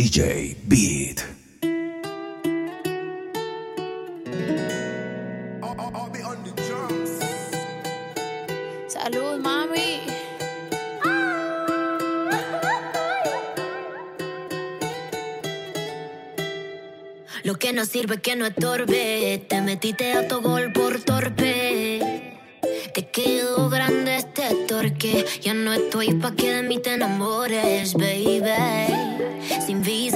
DJ Beat. Salud, mami. Lo que no sirve que no estorbe, te metiste a tu gol por torpe. Te quedó grande este torque, ya no estoy pa' que de mí te enamores, baby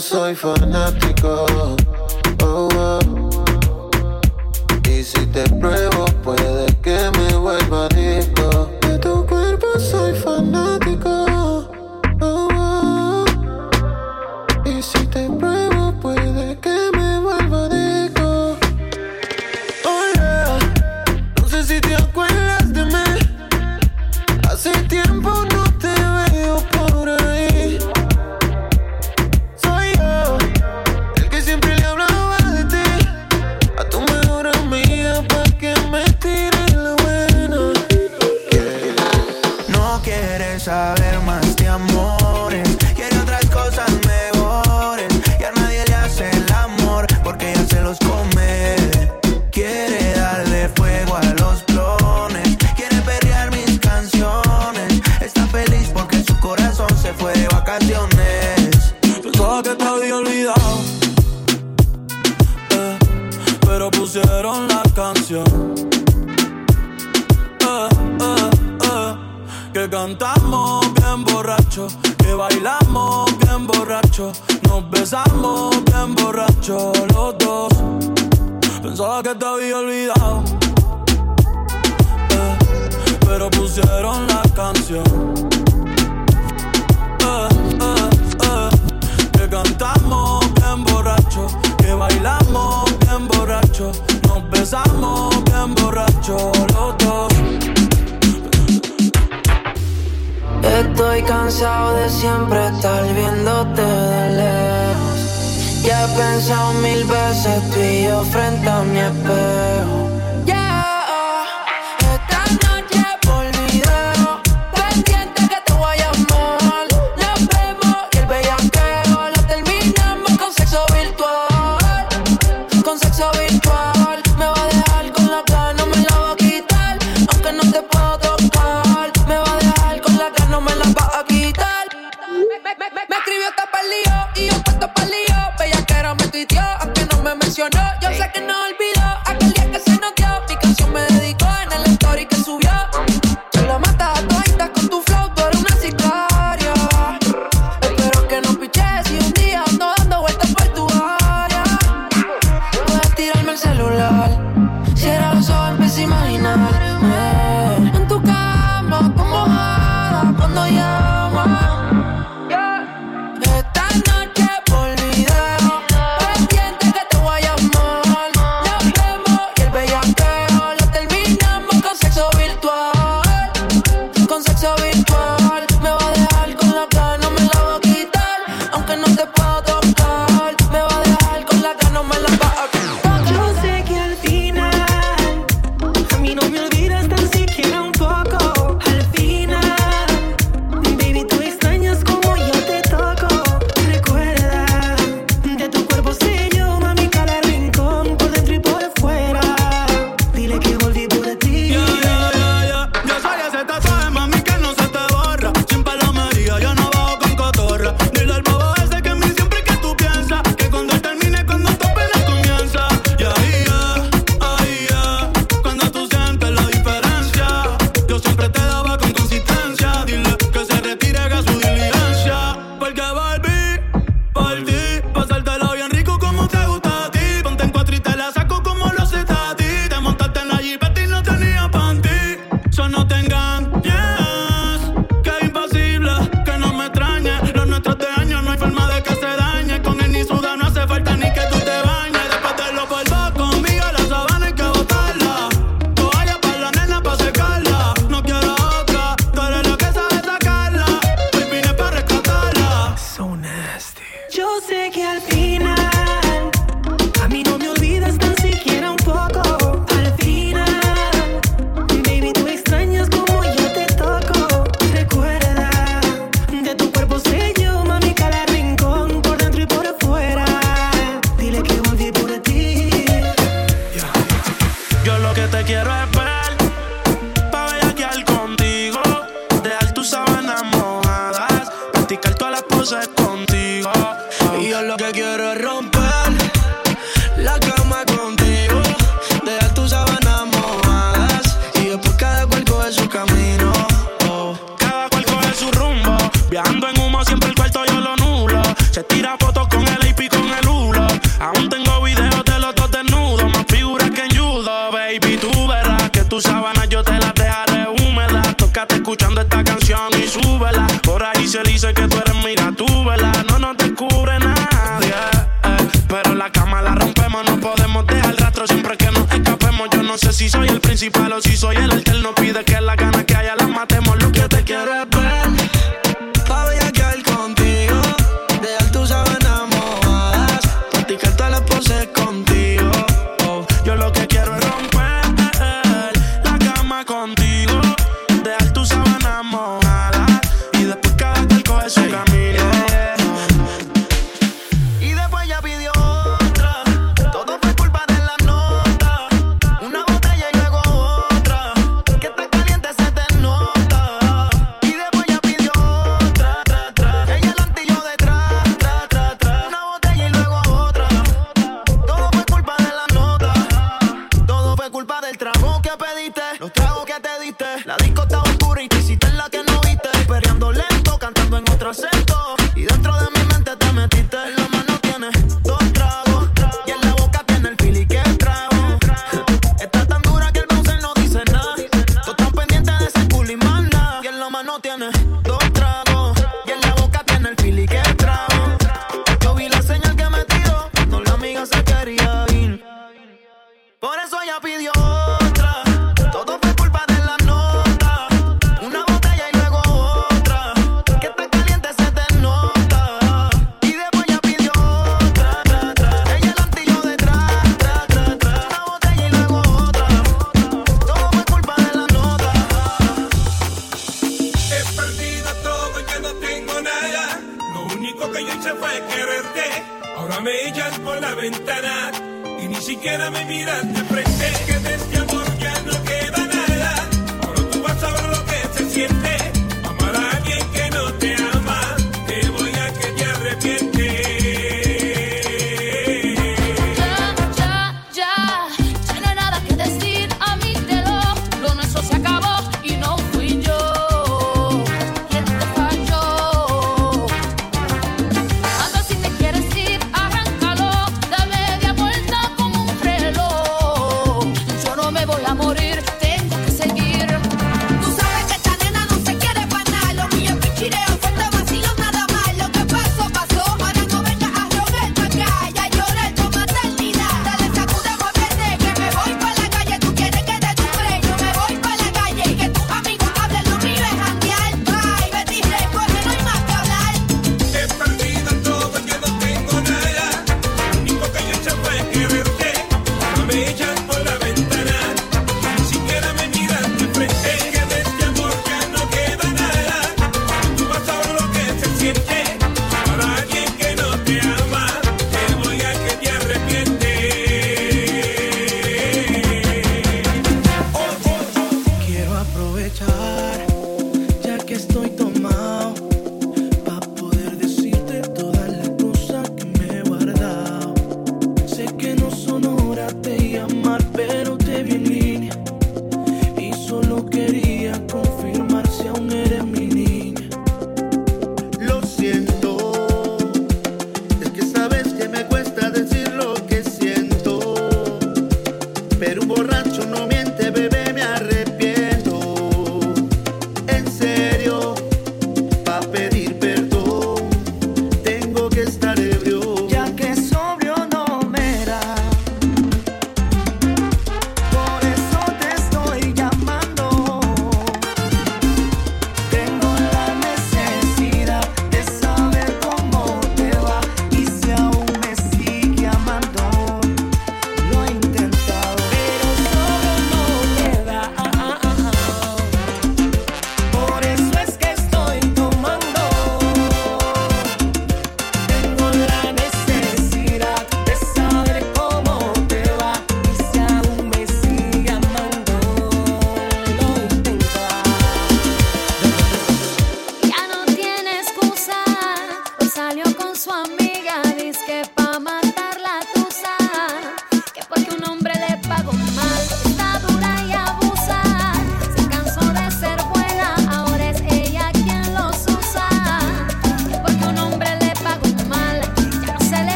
soy fanático. A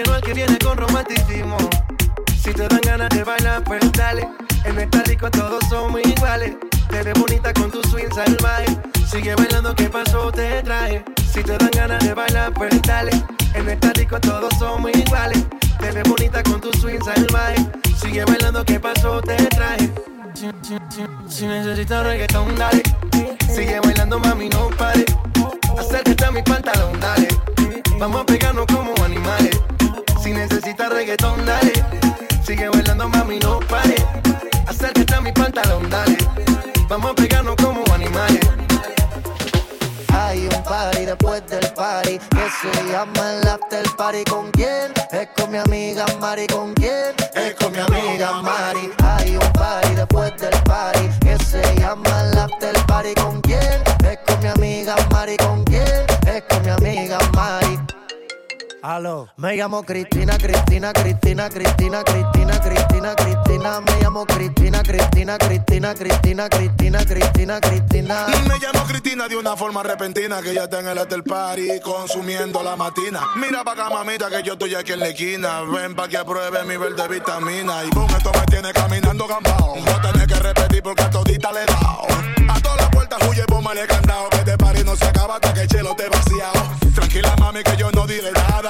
diciéndole que viene con romanticismo. Si te dan ganas de bailar, pues dale. En esta disco todos somos iguales. Te ves bonita con tu swing salvaje. Sigue bailando, ¿qué pasó? Te traje. Si te dan ganas de bailar, pues dale. En esta disco todos somos iguales. Te ves bonita con tu swing salvaje. Sigue bailando, ¿qué pasó? Te traje. Si necesitas reggaetón, dale. Sigue bailando, mami, no pare. Acércate a mi pantalón, dale. Vamos a pegarnos como animales. Si necesitas reggaetón, dale. Sigue bailando, mami, no pare. Acércate a mi pantalón, dale. Vamos a pegarnos como animales. Hay un party después del party que se llama el after party. ¿Con quién? Es con mi amiga Mari. ¿Con quién? Es con mi amiga Mari. Hay un party después del party que se llama el after party. ¿Con quién? Es con mi amiga Mari. ¿Con quién? Aló. Me llamo Cristina, Cristina, Cristina, Cristina, Cristina, Cristina, Cristina. Me llamo Cristina, Cristina, Cristina, Cristina, Cristina, Cristina, Cristina. Me llamo Cristina de una forma repentina que ya está en el hotel party consumiendo la matina. Mira pa' acá, mamita, que yo estoy aquí en la esquina. Ven pa' que apruebe mi verde vitamina. Y con esto me tiene caminando gambao. A tener que repetir porque a todita le he dado. A todas las puertas huye, bomba le he candado. Que este party no se acaba hasta que el chelo te vaciado. Tranquila, mami, que yo no diré nada.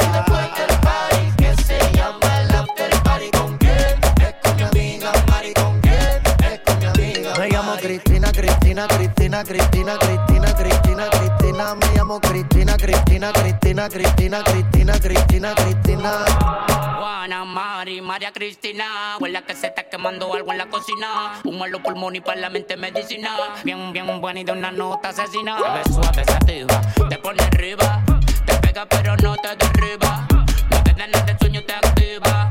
Cristina, Cristina, Cristina, Cristina, Cristina, Cristina. Me llamo Cristina, Cristina, Cristina, Cristina, Cristina, Cristina, Cristina. Juana, Mari, María Cristina. Huele que se está quemando algo en la cocina. Humo en los pulmones y para la mente medicina. Bien, bien buena y de una nota asesina. Te suave, sativa. Te pone arriba. Te pega pero no te derriba. No te dan de sueño, te activa.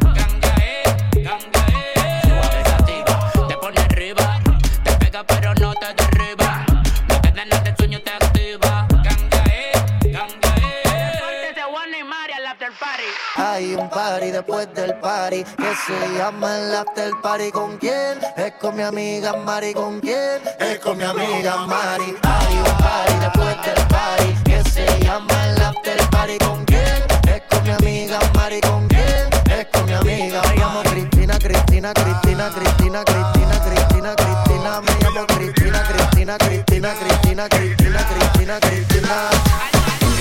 Hay un party después del party que se llama el after party. ¿Con quién? Es con mi amiga Mari. ¿Con quién? Es con mi amiga Mari. Hay un party después del party que se llama el after party. ¿Con quién? Es con mi amiga Mari. ¿Con quién? Es con mi amiga. Me llamo Cristina, Cristina, Cristina, Cristina, Cristina, Cristina, Cristina. Me llamo Cristina, Cristina, Cristina, Cristina, Cristina, Cristina, Cristina.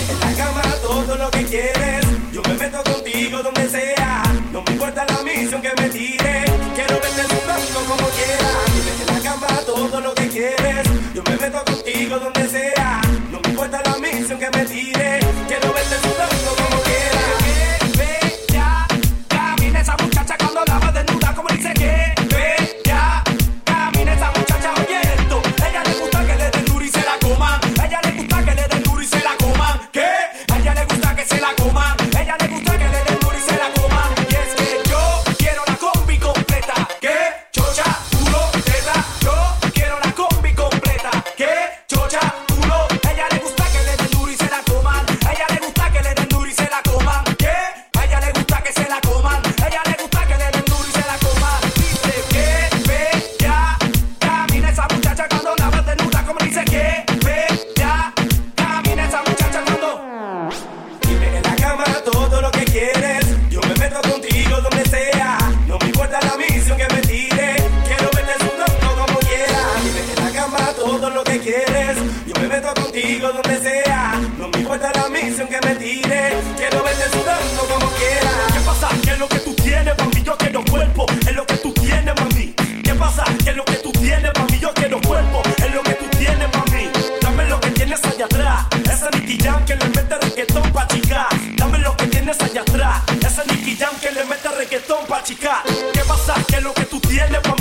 En la cama todo lo que quieres. Contigo donde sea. No me importa la misión que me tire. Donde sea. No me importa la misión que me tire. Quiero verte sudando como quieras. ¿Qué pasa? ¿Qué es lo que tú tienes, mami? Yo quiero cuerpo. Es lo que tú tienes, mami. ¿Qué pasa? ¿Qué es lo que tú tienes, mami? Yo quiero cuerpo. Es lo que tú tienes, mami. Dame lo que tienes allá atrás. Ese Nicky Jam que le mete reggaetón pa' chicar. Dame lo que tienes allá atrás. Ese Nicky Jam que le mete reggaetón pa' chicar. ¿Qué pasa? Que lo que tú tienes pa'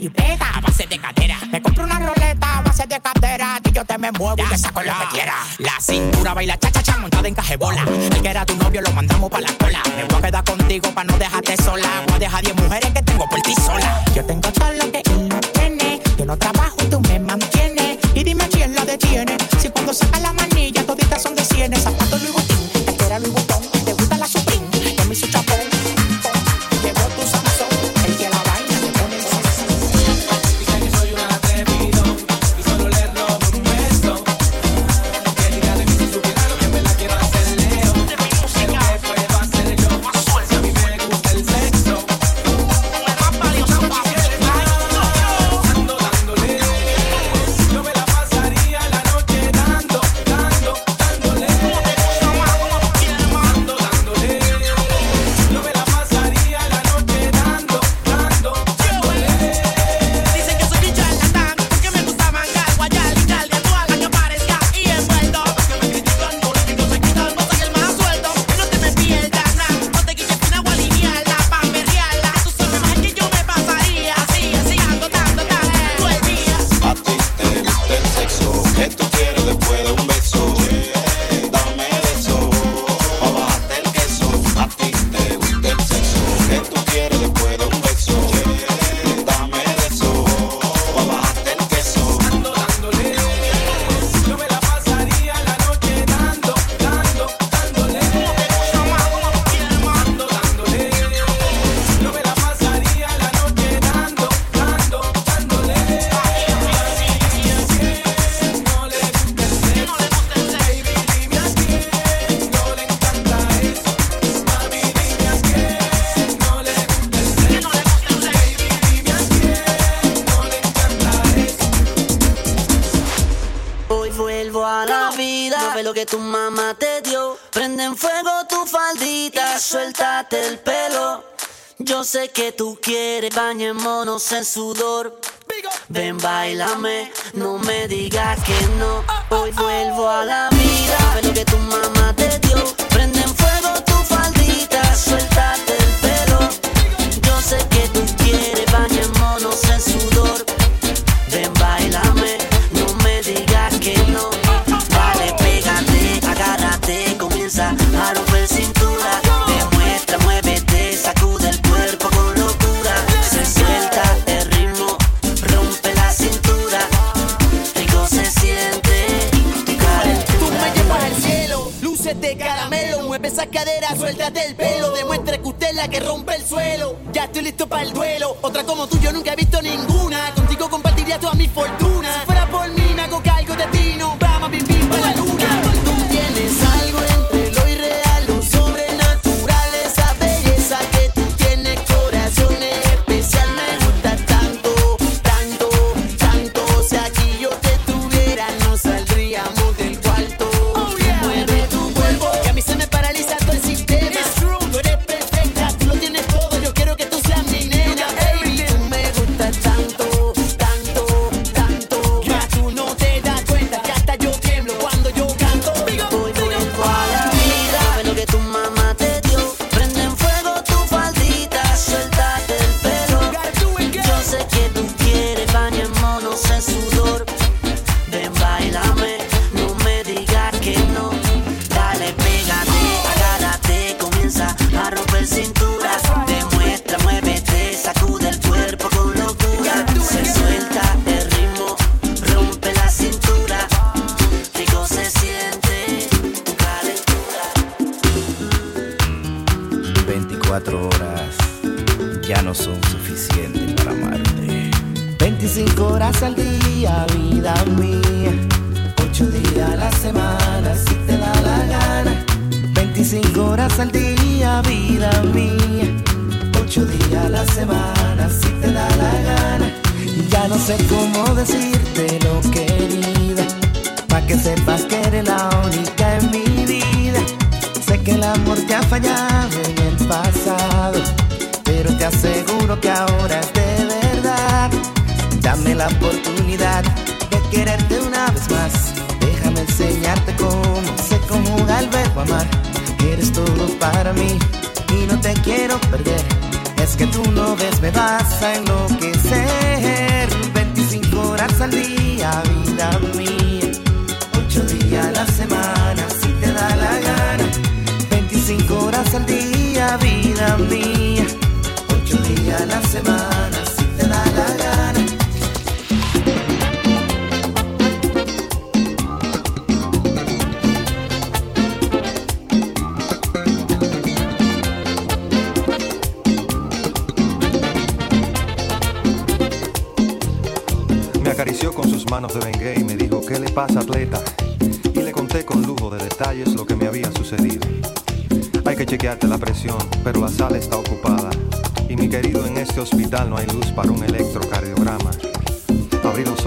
jipeta a base de cadera. Me compro una roleta a base de cadera. Que yo te me muevo ya, y te saco lo que quiera. La cintura baila cha-cha-cha montada en cajebola. El que era tu novio lo mandamos para la cola. Me voy a quedar contigo para no dejarte sola. Voy a dejar 10 mujeres que tengo por ti sola. Yo tengo fuego tu faldita, suéltate el pelo. Yo sé que tú quieres, bañémonos en sudor. Ven, bailame, no me digas que no. Hoy vuelvo a la vida, ve lo que tu mamá te dio. Prende en fuego tu faldita, suéltate el pelo. Yo sé que tú quieres, bañémonos en sudor. Ven, bailame. cabeza, mano cintura. Demuestra, muévete, sacude el cuerpo con locura. Se suelta el ritmo, rompe la cintura. Rico se siente calentura. Tú me llevas al cielo, luces de caramelo. Mueve esa cadera, suéltate el pelo. Demuestra que usted es la que rompe el suelo. Ya estoy listo para el duelo. Otra como tú, yo nunca he visto ninguna. Contigo compartiría toda mi fortuna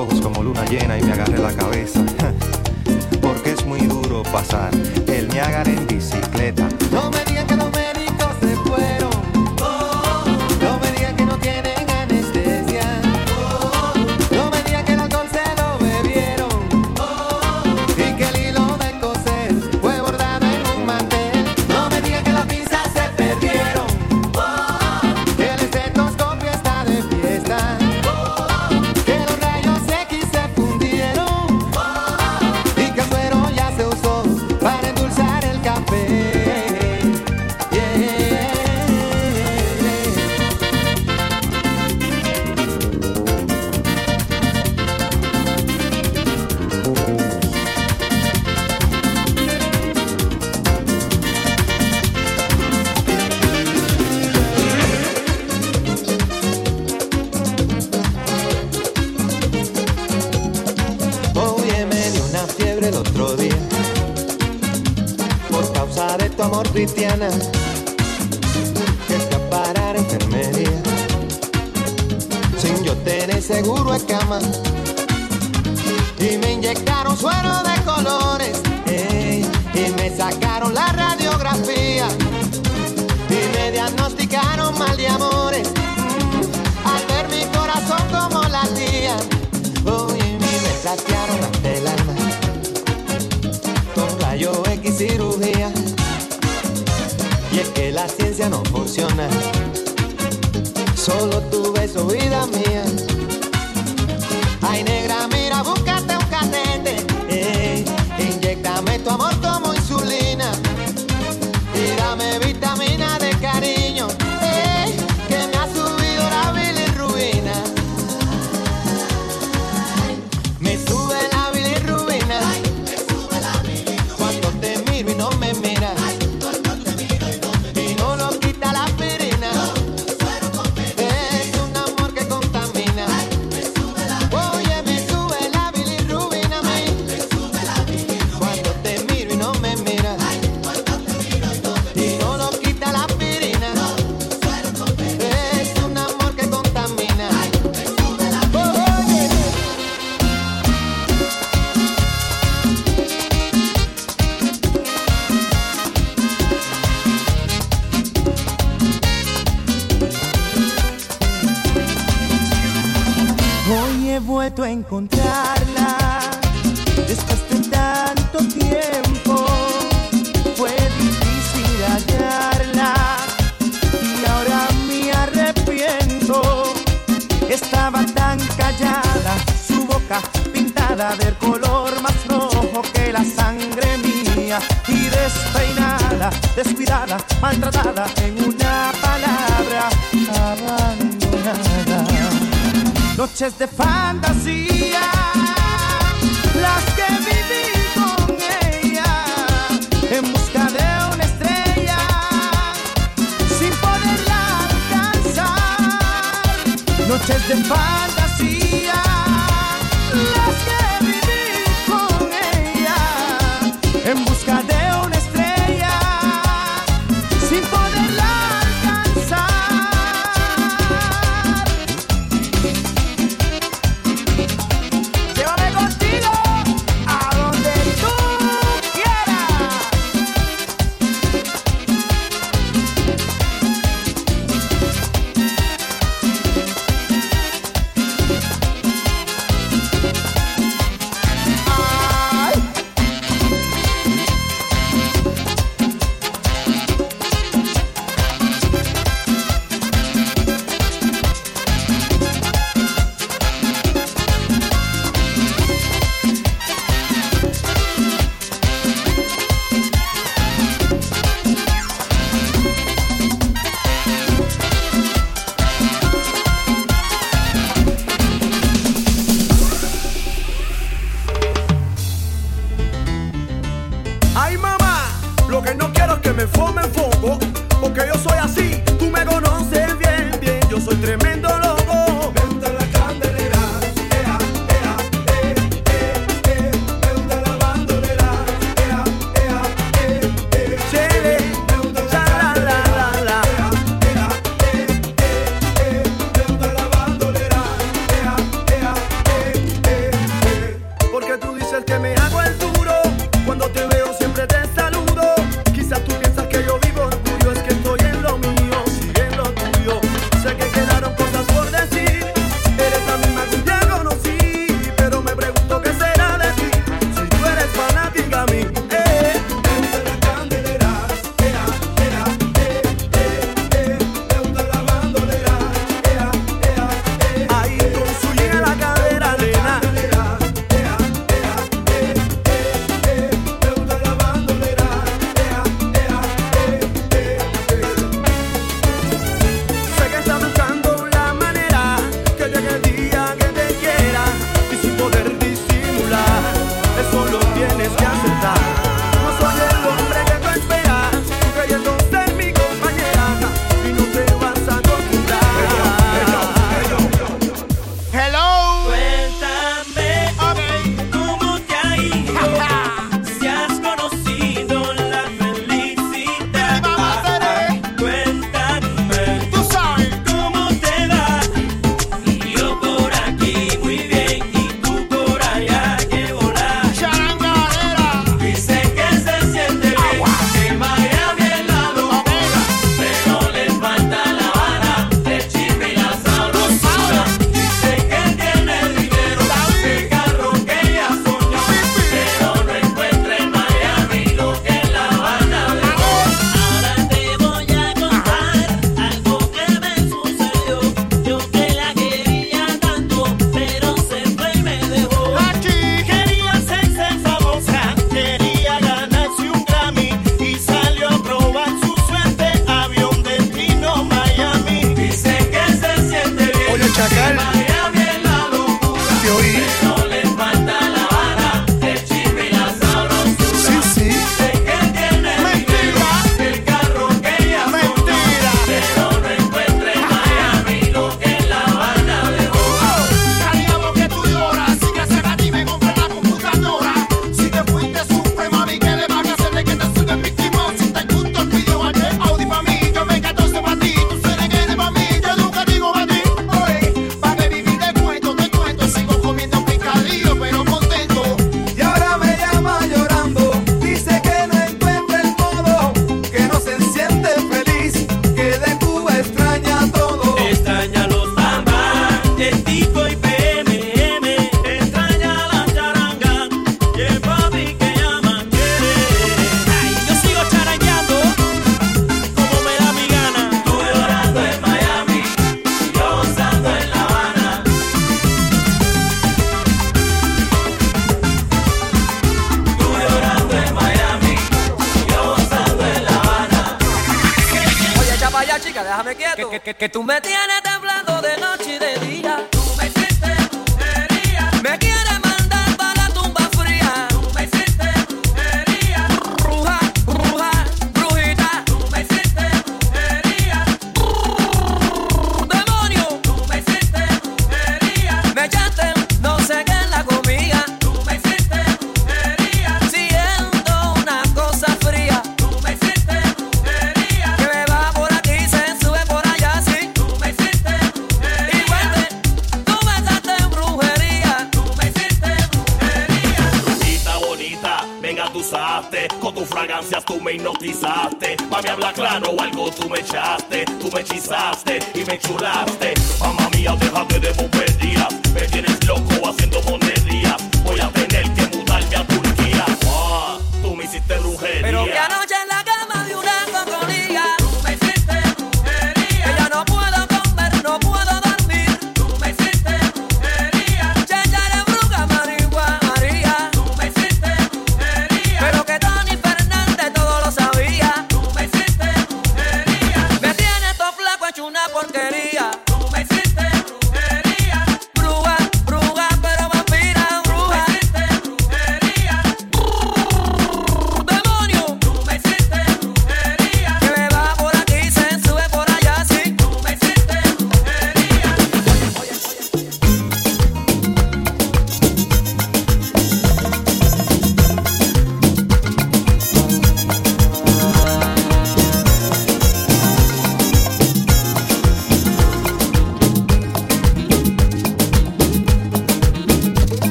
ojos como luna llena y me agarré la cabeza. Porque es muy duro pasar el Niágara en bicicleta. No me que Que, que, tú me tienes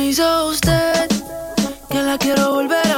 Me hizo usted? Que la quiero volver